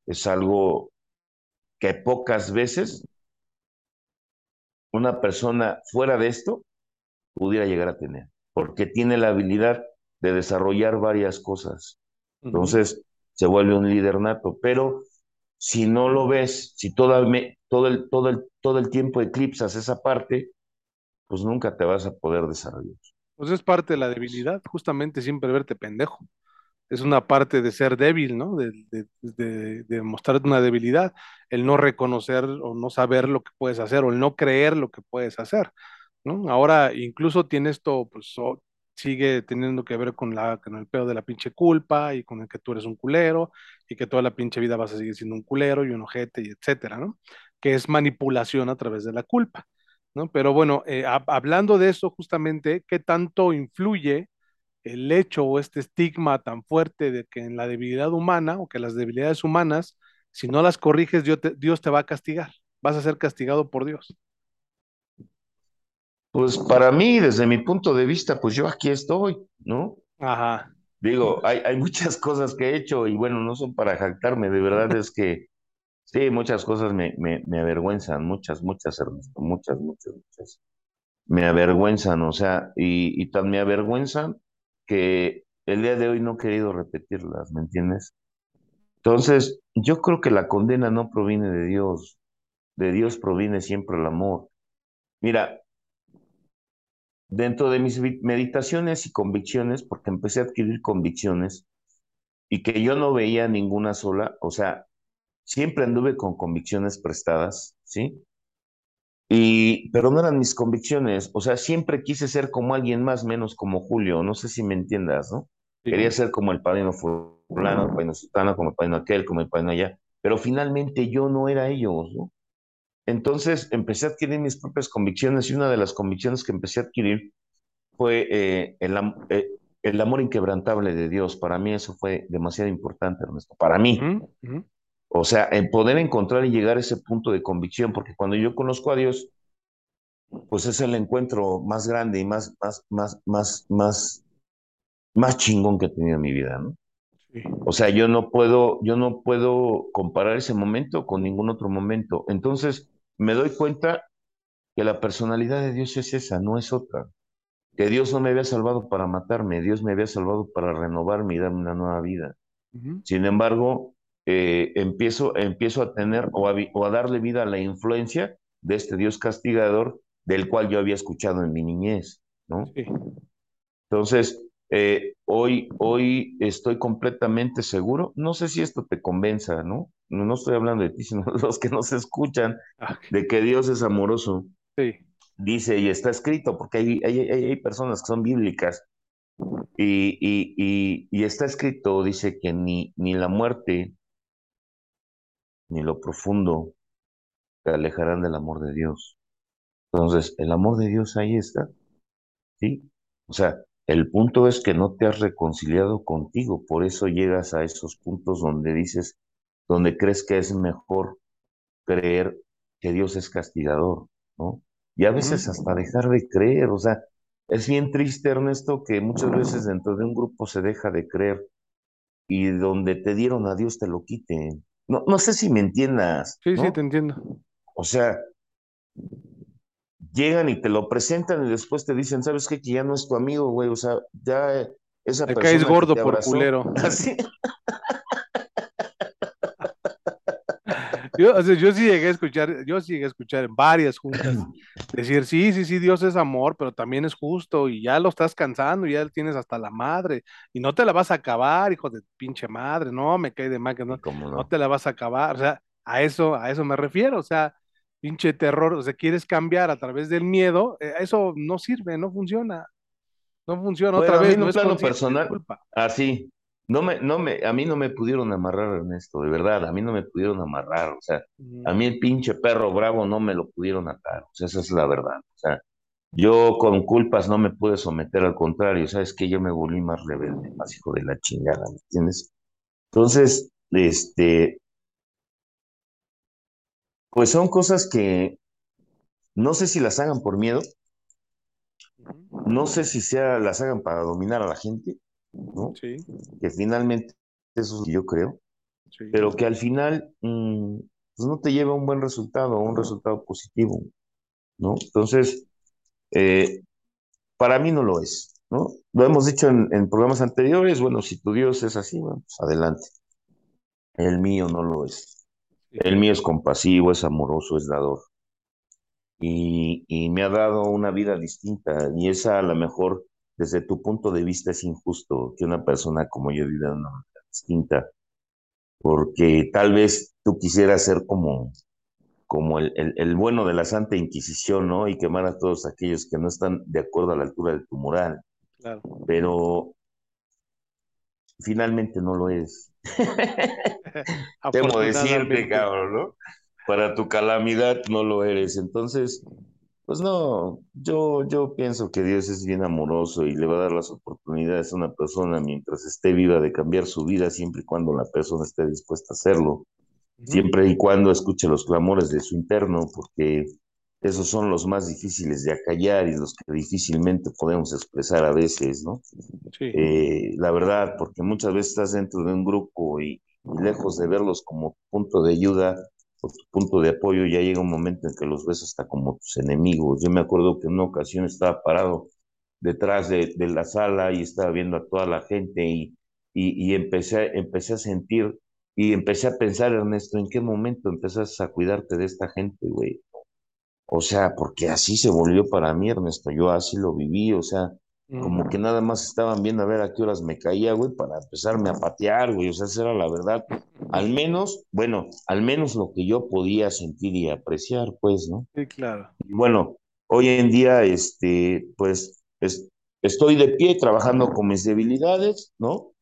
es algo que pocas veces una persona fuera de esto pudiera llegar a tener, porque tiene la habilidad de desarrollar varias cosas. Entonces, se vuelve un líder nato, pero si no lo ves, si todo, todo, el, todo, el, todo el tiempo eclipsas esa parte, pues nunca te vas a poder desarrollar. Pues es parte de la debilidad, justamente siempre verte pendejo es una parte de ser débil, ¿no? De, de, de, mostrar una debilidad, el no reconocer o no saber lo que puedes hacer o el no creer lo que puedes hacer, ¿no? Ahora incluso tiene esto, pues sigue teniendo que ver con, la, con el pedo de la pinche culpa y con el que tú eres un culero y que toda la pinche vida vas a seguir siendo un culero y un ojete y etcétera, ¿no? Que es manipulación a través de la culpa, ¿no? Pero bueno, eh, hablando de eso justamente, ¿qué tanto influye el hecho o este estigma tan fuerte de que en la debilidad humana o que las debilidades humanas, si no las corriges, Dios te, Dios te va a castigar, vas a ser castigado por Dios. Pues para mí, desde mi punto de vista, pues yo aquí estoy, ¿no? Ajá. Digo, hay, hay muchas cosas que he hecho y bueno, no son para jactarme, de verdad es que sí, muchas cosas me, me, me avergüenzan, muchas, muchas, muchas, muchas, muchas. me avergüenzan, o sea, y, y tan me avergüenzan que el día de hoy no he querido repetirlas, ¿me entiendes? Entonces, yo creo que la condena no proviene de Dios, de Dios proviene siempre el amor. Mira, dentro de mis meditaciones y convicciones, porque empecé a adquirir convicciones y que yo no veía ninguna sola, o sea, siempre anduve con convicciones prestadas, ¿sí? Y, pero no eran mis convicciones, o sea, siempre quise ser como alguien más, menos como Julio, no sé si me entiendas, ¿no? Quería ser como el padrino fulano, el padrino sultano, como el padrino aquel, como el padrino allá, pero finalmente yo no era ellos, ¿no? Entonces empecé a adquirir mis propias convicciones y una de las convicciones que empecé a adquirir fue eh, el, eh, el, amor inquebrantable de Dios. Para mí eso fue demasiado importante, Ernesto, para mí. O sea, el poder encontrar y llegar a ese punto de convicción, porque cuando yo conozco a Dios, pues es el encuentro más grande y más, más, más, más, más, más chingón que he tenido en mi vida, ¿no? O sea, yo no puedo, yo no puedo comparar ese momento con ningún otro momento. Entonces, me doy cuenta que la personalidad de Dios es esa, no es otra. Que Dios no me había salvado para matarme, Dios me había salvado para renovarme y darme una nueva vida. Sin embargo, eh, empiezo, empiezo a tener o a, darle vida a la influencia de este Dios castigador del cual yo había escuchado en mi niñez, ¿no? Entonces, eh, hoy, hoy estoy completamente seguro, no sé si esto te convenza, ¿no? No, estoy hablando de ti, sino de los que nos escuchan, ah, de que Dios es amoroso. Sí. Dice, y está escrito, porque hay, hay, personas que son bíblicas, y, y, y, está escrito, dice que ni, ni la muerte, ni lo profundo te alejarán del amor de Dios. Entonces, el amor de Dios ahí está, ¿sí? O sea, el punto es que no te has reconciliado contigo, por eso llegas a esos puntos donde dices, donde crees que es mejor creer que Dios es castigador, ¿no? Y a veces hasta dejar de creer, o sea, es bien triste, Ernesto, que muchas veces dentro de un grupo se deja de creer y donde te dieron a Dios te lo quiten. No, no sé si me entiendas. Sí, sí, te entiendo. O sea, llegan y te lo presentan y después te dicen, ¿sabes qué? Que ya no es tu amigo, güey. O sea, ya esa te caes gordo por culero. Así. Yo, yo sí llegué a escuchar, yo sí llegué a escuchar en varias juntas decir, sí, sí, sí, Dios es amor, pero también es justo y ya lo estás cansando y ya tienes hasta la madre y no te la vas a acabar, hijo de pinche madre, no, me cae de mal que no, no? no te la vas a acabar, o sea, a eso, a eso me refiero, o sea, pinche terror, o sea, quieres cambiar a través del miedo, eh, eso no sirve, no funciona. No funciona otra vez. no es plano personal. Así. Ah, no me, no me, a mí no me pudieron amarrar, Ernesto, de verdad, a mí no me pudieron amarrar, o sea, a mí el pinche perro bravo no me lo pudieron atar, o sea, esa es la verdad, o sea, yo con culpas no me pude someter, al contrario, sabes que yo me volví más rebelde, más hijo de la chingada, ¿me entiendes? Entonces, este, pues son cosas que no sé si las hagan por miedo, no sé si sea, las hagan para dominar a la gente, ¿no? Sí. Que finalmente eso es lo que yo creo, pero que al final mm, pues no te lleva a un buen resultado, un resultado positivo, ¿no? Entonces, eh, para mí no lo es, ¿no? Lo hemos dicho en, en, programas anteriores, bueno, si tu Dios es así, bueno, pues adelante. El mío no lo es. El mío es compasivo, es amoroso, es dador. Y, me ha dado una vida distinta. Y esa a lo mejor, desde tu punto de vista, es injusto que una persona como yo viva una vida distinta. Porque tal vez tú quisieras ser como, como el, el, bueno de la Santa Inquisición, ¿no? Y quemar a todos aquellos que no están de acuerdo a la altura de tu moral. Claro. Pero finalmente no lo es. Temo decirte, cabrón, ¿no? Para tu calamidad no lo eres. Entonces, pues no, yo, yo pienso que Dios es bien amoroso y le va a dar las oportunidades a una persona mientras esté viva de cambiar su vida, siempre y cuando la persona esté dispuesta a hacerlo, siempre y cuando escuche los clamores de su interno, porque esos son los más difíciles de acallar y los que difícilmente podemos expresar a veces, ¿no? Sí. Eh, la verdad, porque muchas veces estás dentro de un grupo y, lejos de verlos como punto de ayuda, por tu punto de apoyo, ya llega un momento en que los ves hasta como tus enemigos. Yo me acuerdo que en una ocasión estaba parado detrás de, de la sala y estaba viendo a toda la gente y, y, y, empecé, empecé a sentir y empecé a pensar, Ernesto, ¿en qué momento empezaste a cuidarte de esta gente, güey? O sea, porque así se volvió para mí, Ernesto, yo así lo viví, o sea, como que nada más estaban viendo a ver a qué horas me caía, güey, para empezarme a patear, güey, o sea, esa era la verdad. Al menos, bueno, al menos lo que yo podía sentir y apreciar, pues, ¿no? Sí, claro. Y bueno, hoy en día, este, pues, es, estoy de pie trabajando con mis debilidades, ¿no?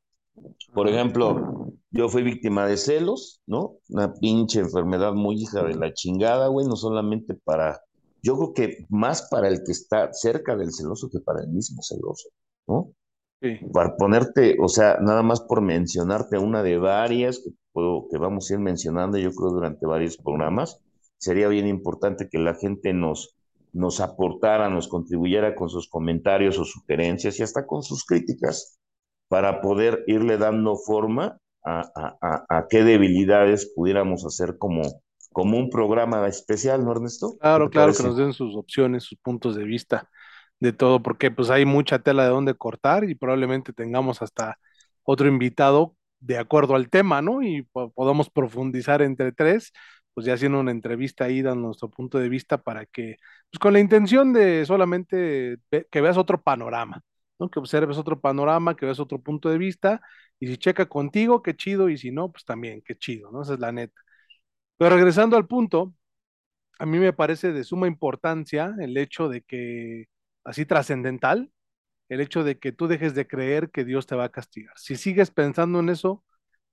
Por ejemplo, yo fui víctima de celos, ¿no? Una pinche enfermedad muy hija de la chingada, güey, no solamente para yo creo que más para el que está cerca del celoso que para el mismo celoso, ¿no? Sí. Para ponerte, o sea, nada más por mencionarte una de varias que, puedo, que vamos a ir mencionando, yo creo, durante varios programas, sería bien importante que la gente nos, nos aportara, nos contribuyera con sus comentarios o sugerencias y hasta con sus críticas para poder irle dando forma a, a, a, a qué debilidades pudiéramos hacer como, como un programa especial, ¿no, Ernesto? Claro, claro, parece? que nos den sus opciones, sus puntos de vista de todo, porque pues hay mucha tela de dónde cortar y probablemente tengamos hasta otro invitado de acuerdo al tema, ¿no? Y podamos profundizar entre tres, pues ya haciendo una entrevista ahí, dando nuestro punto de vista para que, pues con la intención de solamente que veas otro panorama, ¿no? Que observes otro panorama, que veas otro punto de vista, y si checa contigo, qué chido, y si no, pues también, qué chido, ¿no? Esa es la neta. Pero regresando al punto, a mí me parece de suma importancia el hecho de que, así trascendental, el hecho de que tú dejes de creer que Dios te va a castigar. Si sigues pensando en eso,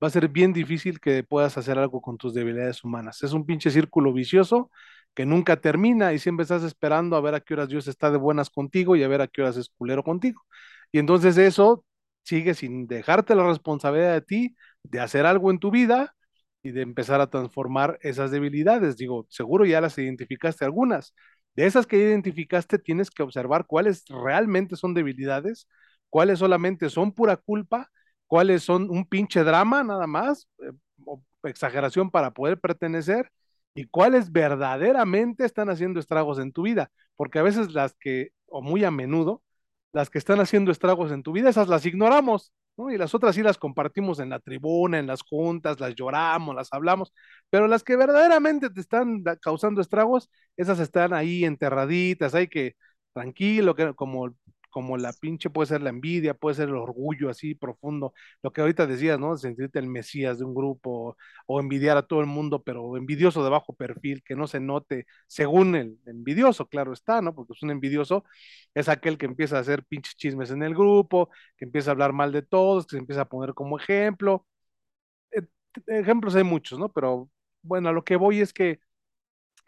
va a ser bien difícil que puedas hacer algo con tus debilidades humanas. Es un pinche círculo vicioso que nunca termina y siempre estás esperando a ver a qué horas Dios está de buenas contigo y a ver a qué horas es culero contigo. Y entonces eso sigue sin dejarte la responsabilidad de ti de hacer algo en tu vida y de empezar a transformar esas debilidades. Digo, seguro ya las identificaste algunas. De esas que identificaste tienes que observar cuáles realmente son debilidades, cuáles solamente son pura culpa, cuáles son un pinche drama nada más, eh, o exageración para poder pertenecer, y cuáles verdaderamente están haciendo estragos en tu vida. Porque a veces las que, o muy a menudo, las que están haciendo estragos en tu vida, esas las ignoramos ¿no? Y las otras sí las compartimos en la tribuna, en las juntas, las lloramos, las hablamos, pero las que verdaderamente te están causando estragos, esas están ahí enterraditas, hay que, tranquilo, que como como la pinche puede ser la envidia, puede ser el orgullo así profundo, lo que ahorita decías, ¿no? Sentirte el mesías de un grupo o envidiar a todo el mundo, pero envidioso de bajo perfil, que no se note, según el envidioso, claro está, ¿no? Porque es un envidioso, es aquel que empieza a hacer pinches chismes en el grupo, que empieza a hablar mal de todos, que se empieza a poner como ejemplo. Ejemplos hay muchos, ¿no? Pero bueno, a lo que voy es que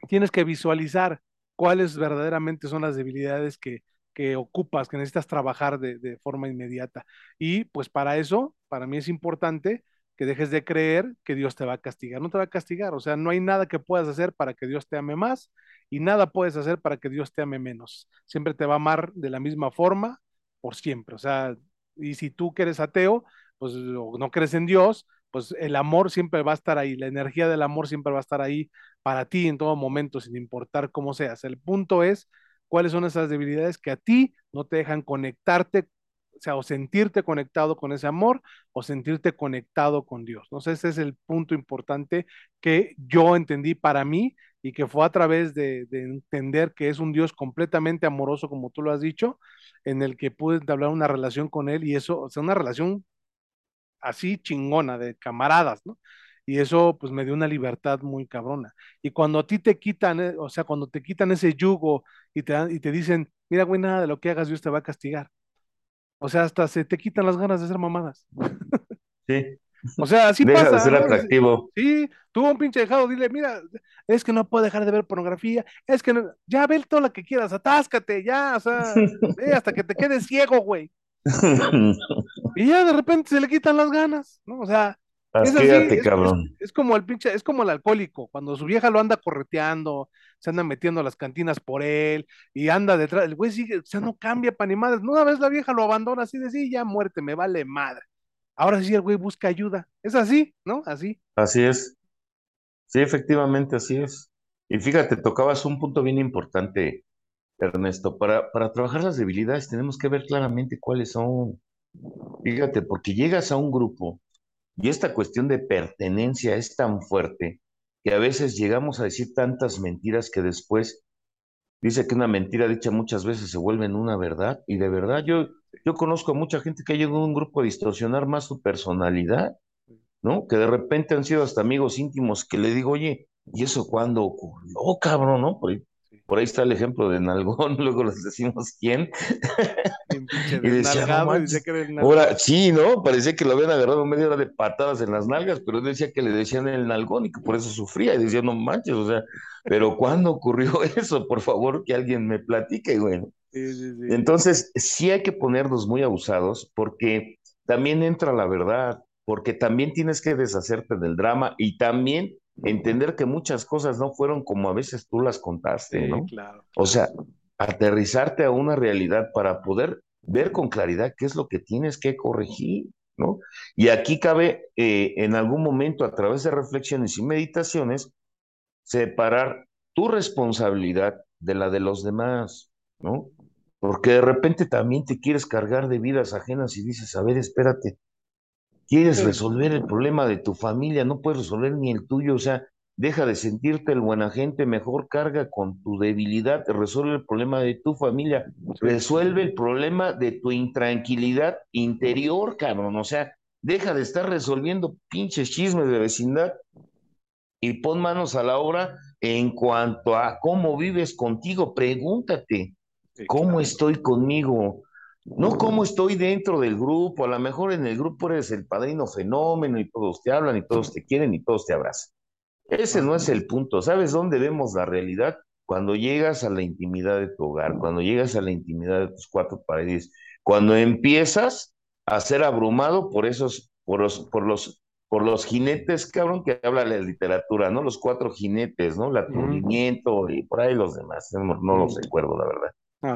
tienes que visualizar cuáles verdaderamente son las debilidades que, que ocupas, que necesitas trabajar de, de, forma inmediata. Y pues para eso, para mí es importante que dejes de creer que Dios te va a castigar. No te va a castigar, o sea, no hay nada que puedas hacer para que Dios te ame más y nada puedes hacer para que Dios te ame menos. Siempre te va a amar de la misma forma por siempre. O sea, y si tú que eres ateo, pues no crees en Dios, pues el amor siempre va a estar ahí, la energía del amor siempre va a estar ahí para ti en todo momento, sin importar cómo seas. El punto es cuáles son esas debilidades que a ti no te dejan conectarte, o sea, o sentirte conectado con ese amor o sentirte conectado con Dios. ¿no? ese es el punto importante que yo entendí para mí y que fue a través de, de, entender que es un Dios completamente amoroso, como tú lo has dicho, en el que pude entablar una relación con Él y eso, o sea, una relación así chingona, de camaradas, ¿no? Y eso pues me dio una libertad muy cabrona. Y cuando a ti te quitan, eh, o sea, cuando te quitan ese yugo y te, y te dicen, mira, güey, nada de lo que hagas Dios te va a castigar. O sea, hasta se te quitan las ganas de ser mamadas. Sí. O sea, así Deja pasa. de ser ¿no? atractivo. Sí, tú un pinche dejado, dile, mira, es que no puedo dejar de ver pornografía, es que no, ya ve todo lo que quieras, atáscate, ya, o sea, ve hasta que te quedes ciego, güey. y ya de repente se le quitan las ganas, ¿no? O sea, es, es, cabrón. es, es, como el pinche, es como el alcohólico, cuando su vieja lo anda correteando, se anda metiendo a las cantinas por él, y anda detrás, el güey sigue, o sea, no cambia para ni madre. Una vez la vieja lo abandona así de sí, ya muerte, me vale madre. Ahora sí el güey busca ayuda. Es así, ¿no? Así. Así es. Sí, efectivamente, así es. Y fíjate, tocabas un punto bien importante, Ernesto. Para, para trabajar las debilidades tenemos que ver claramente cuáles son. Fíjate, porque llegas a un grupo y esta cuestión de pertenencia es tan fuerte que a veces llegamos a decir tantas mentiras que después dice que una mentira dicha muchas veces se vuelve en una verdad. Y de verdad, yo, yo conozco a mucha gente que ha llegado a un grupo a distorsionar más su personalidad ¿no? Que de repente han sido hasta amigos íntimos que le digo, oye, ¿y eso cuándo ocurrió, cabrón, no? Ahí, por ahí está el ejemplo de Nalgón, luego les decimos quién. y decía, no ahora, sí, ¿no? Parecía que lo habían agarrado media hora de patadas en las nalgas, pero él decía que le decían el nalgón y que por eso sufría, y decía, no manches, o sea, pero ¿cuándo ocurrió eso? Por favor, que alguien me platique, bueno. Entonces, sí hay que ponernos muy abusados porque también entra la verdad porque también tienes que deshacerte del drama y también entender que muchas cosas no fueron como a veces tú las contaste, ¿no? Claro, O sea, aterrizarte a una realidad para poder ver con claridad qué es lo que tienes que corregir, ¿no? Y aquí cabe eh, en algún momento a través de reflexiones y meditaciones separar tu responsabilidad de la de los demás, ¿no? Porque de repente también te quieres cargar de vidas ajenas y dices, a ver, espérate, Quieres resolver el problema de tu familia, no puedes resolver ni el tuyo, o sea, deja de sentirte el buena gente, mejor carga con tu debilidad, resuelve el problema de tu familia, resuelve el problema de tu intranquilidad interior, cabrón, o sea, deja de estar resolviendo pinches chismes de vecindad y pon manos a la obra en cuanto a cómo vives contigo, pregúntate, ¿cómo estoy conmigo? No como estoy dentro del grupo, a lo mejor en el grupo eres el padrino fenómeno y todos te hablan y todos te quieren y todos te abrazan. Ese no es el punto. ¿Sabes dónde vemos la realidad? Cuando llegas a la intimidad de tu hogar, cuando llegas a la intimidad de tus cuatro paredes, cuando empiezas a ser abrumado por esos, por los, por los, por los jinetes, cabrón, que habla la literatura, ¿no? Los cuatro jinetes, ¿no? El aturdimiento y por ahí los demás, no, no los recuerdo, la verdad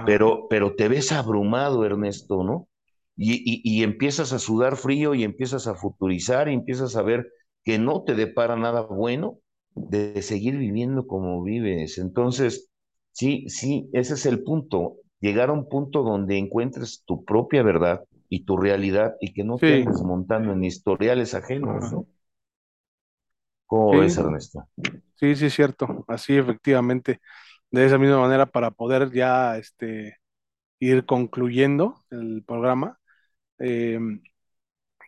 pero, pero te ves abrumado, Ernesto, ¿no? Y, y, empiezas a sudar frío y empiezas a futurizar y empiezas a ver que no te depara nada bueno de seguir viviendo como vives. Entonces, sí, sí, ese es el punto. Llegar a un punto donde encuentres tu propia verdad y tu realidad y que no te estés montando en historiales ajenos, ¿no? ¿Cómo ves, Ernesto? Sí, sí, es cierto. Así, efectivamente de esa misma manera para poder ya este, ir concluyendo el programa, em,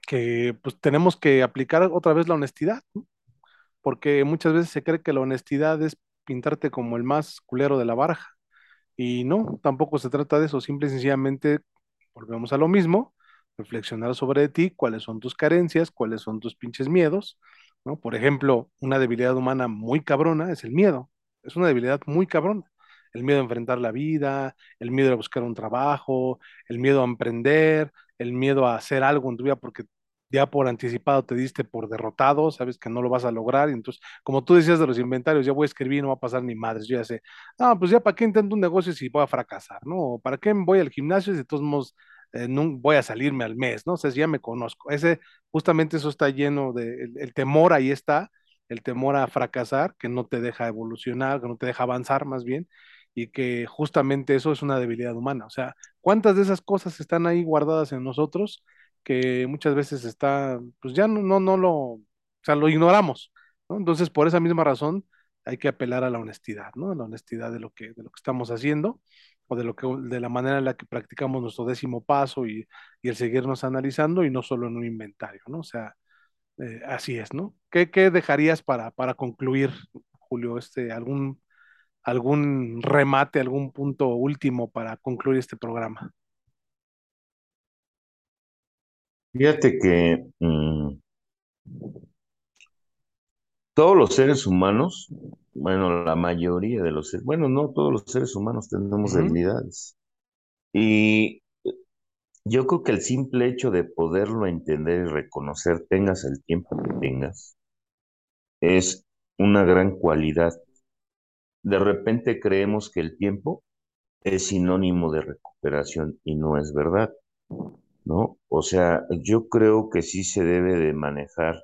que pues tenemos que aplicar otra vez la honestidad, porque muchas veces se cree que la honestidad es pintarte como el más culero de la baraja, y no, tampoco se trata de eso, simple y sencillamente volvemos a lo mismo, reflexionar sobre ti, cuáles son tus carencias, cuáles son tus pinches miedos, ¿no? Por ejemplo, una debilidad humana muy cabrona es el miedo es una debilidad muy cabrona. El miedo a enfrentar la vida, el miedo a buscar un trabajo, el miedo a emprender, el miedo a hacer algo en tu vida porque ya por anticipado te diste por derrotado, sabes que no lo vas a lograr, y entonces, como tú decías de los inventarios, ya voy a escribir, no va a pasar ni madres, yo ya sé, ah, pues ya para qué intento un negocio si voy a fracasar, ¿no? ¿Para qué voy al gimnasio si de todos modos eh, no voy a salirme al mes, ¿no? O sea, ya me conozco. Ese, justamente eso está lleno de, el temor ahí está, el temor a fracasar, que no te deja evolucionar, que no te deja avanzar más bien, y que justamente eso es una debilidad humana. O sea, ¿cuántas de esas cosas están ahí guardadas en nosotros que muchas veces está, pues ya no, no, no lo, o sea, lo ignoramos, ¿no? Entonces, por esa misma razón, hay que apelar a la honestidad, ¿no? A la honestidad de lo que, de lo que estamos haciendo o de lo que, de la manera en la que practicamos nuestro décimo paso y, y el seguirnos analizando y no solo en un inventario, ¿no? O sea, eh, así es, ¿no? ¿Qué, dejarías para, para concluir, Julio? Este, algún, ¿Algún remate, algún punto último para concluir este programa? Fíjate que mm, todos los seres humanos, bueno, la mayoría de los seres, bueno, no todos los seres humanos tenemos debilidades. Y yo creo que el simple hecho de poderlo entender y reconocer, tengas el tiempo que tengas, es una gran cualidad. De repente creemos que el tiempo es sinónimo de recuperación y no es verdad, ¿no? O sea, yo creo que sí se debe de manejar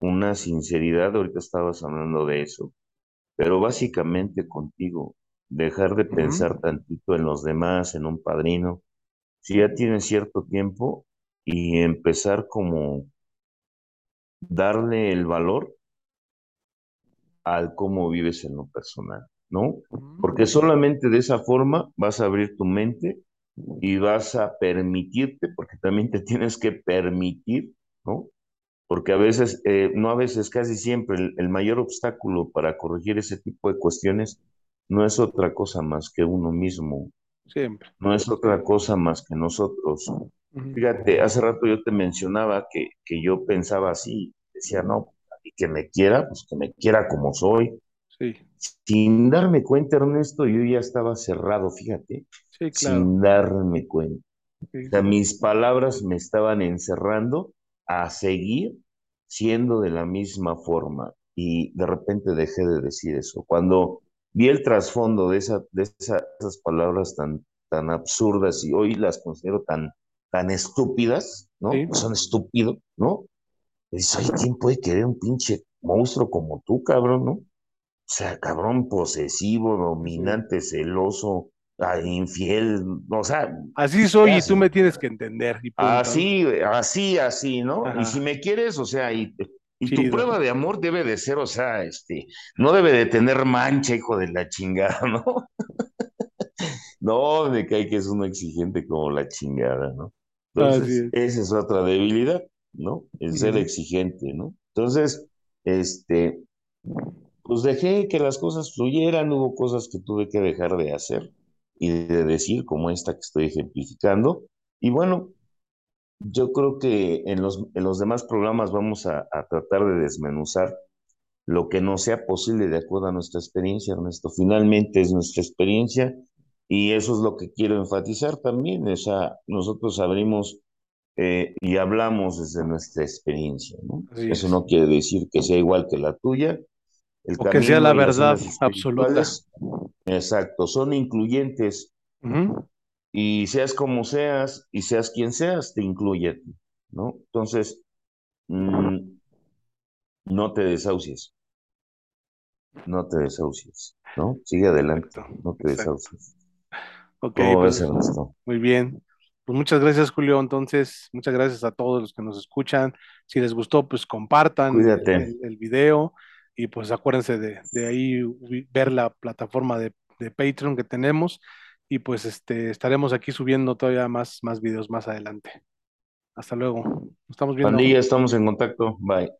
una sinceridad, ahorita estabas hablando de eso, pero básicamente contigo, dejar de pensar tantito en los demás, en un padrino, si ya tienes cierto tiempo y empezar como darle el valor al cómo vives en lo personal, ¿no? Porque solamente de esa forma vas a abrir tu mente y vas a permitirte, porque también te tienes que permitir, ¿no? Porque a veces, eh, no a veces, casi siempre, el, el, mayor obstáculo para corregir ese tipo de cuestiones no es otra cosa más que uno mismo. Siempre. No es otra cosa más que nosotros. Fíjate, hace rato yo te mencionaba que, que yo pensaba así, decía, no, y que me quiera, pues que me quiera como soy. Sí. Sin darme cuenta, Ernesto, yo ya estaba cerrado, fíjate. Sí, claro. Sin darme cuenta. Sí. O sea, mis palabras me estaban encerrando a seguir siendo de la misma forma. Y de repente dejé de decir eso. Cuando vi el trasfondo de, esa, de esa, esas palabras tan, tan absurdas y hoy las considero tan, tan estúpidas, ¿no? Sí. Son estúpidos, ¿no? Dices, oye, ¿quién puede querer un pinche monstruo como tú, cabrón, no? O sea, cabrón posesivo, dominante, celoso, ah, infiel, o sea. Así soy y tú me tienes que entender. Y. Así, así, así, ¿no? Ajá. Y si me quieres, o sea, y, y tu prueba de amor debe de ser, o sea, este, no debe de tener mancha, hijo de la chingada, ¿no? No, me cae que es uno exigente como la chingada, ¿no? Entonces, esa es otra debilidad, ¿no? El ser exigente, ¿no? Entonces, este, pues dejé que las cosas fluyeran, hubo cosas que tuve que dejar de hacer y de decir, como esta que estoy ejemplificando. Y bueno, yo creo que en los, en los demás programas vamos a, a tratar de desmenuzar lo que no sea posible de acuerdo a nuestra experiencia, Ernesto. Finalmente es nuestra experiencia y eso es lo que quiero enfatizar también. O sea, nosotros abrimos eh, y hablamos desde nuestra experiencia, ¿no? Eso es. no quiere decir que sea igual que la tuya. El O que sea la verdad absoluta. Exacto, son incluyentes. Y seas como seas y seas quien seas, te incluye ¿no? Entonces, mm, no te desahucies, no te desahucies, ¿no? Sigue adelante, Exacto. no te Exacto. desahucies. Ok, ¿Cómo pues muy bien. Pues muchas gracias, Julio. Entonces, muchas gracias a todos los que nos escuchan. Si les gustó, pues compartan Cuídate. el, el video y pues acuérdense de, de ahí ver la plataforma de, de Patreon que tenemos y pues este estaremos aquí subiendo todavía más, más videos más adelante. Hasta luego. Estamos viendo. Pandilla, estamos en contacto. Bye.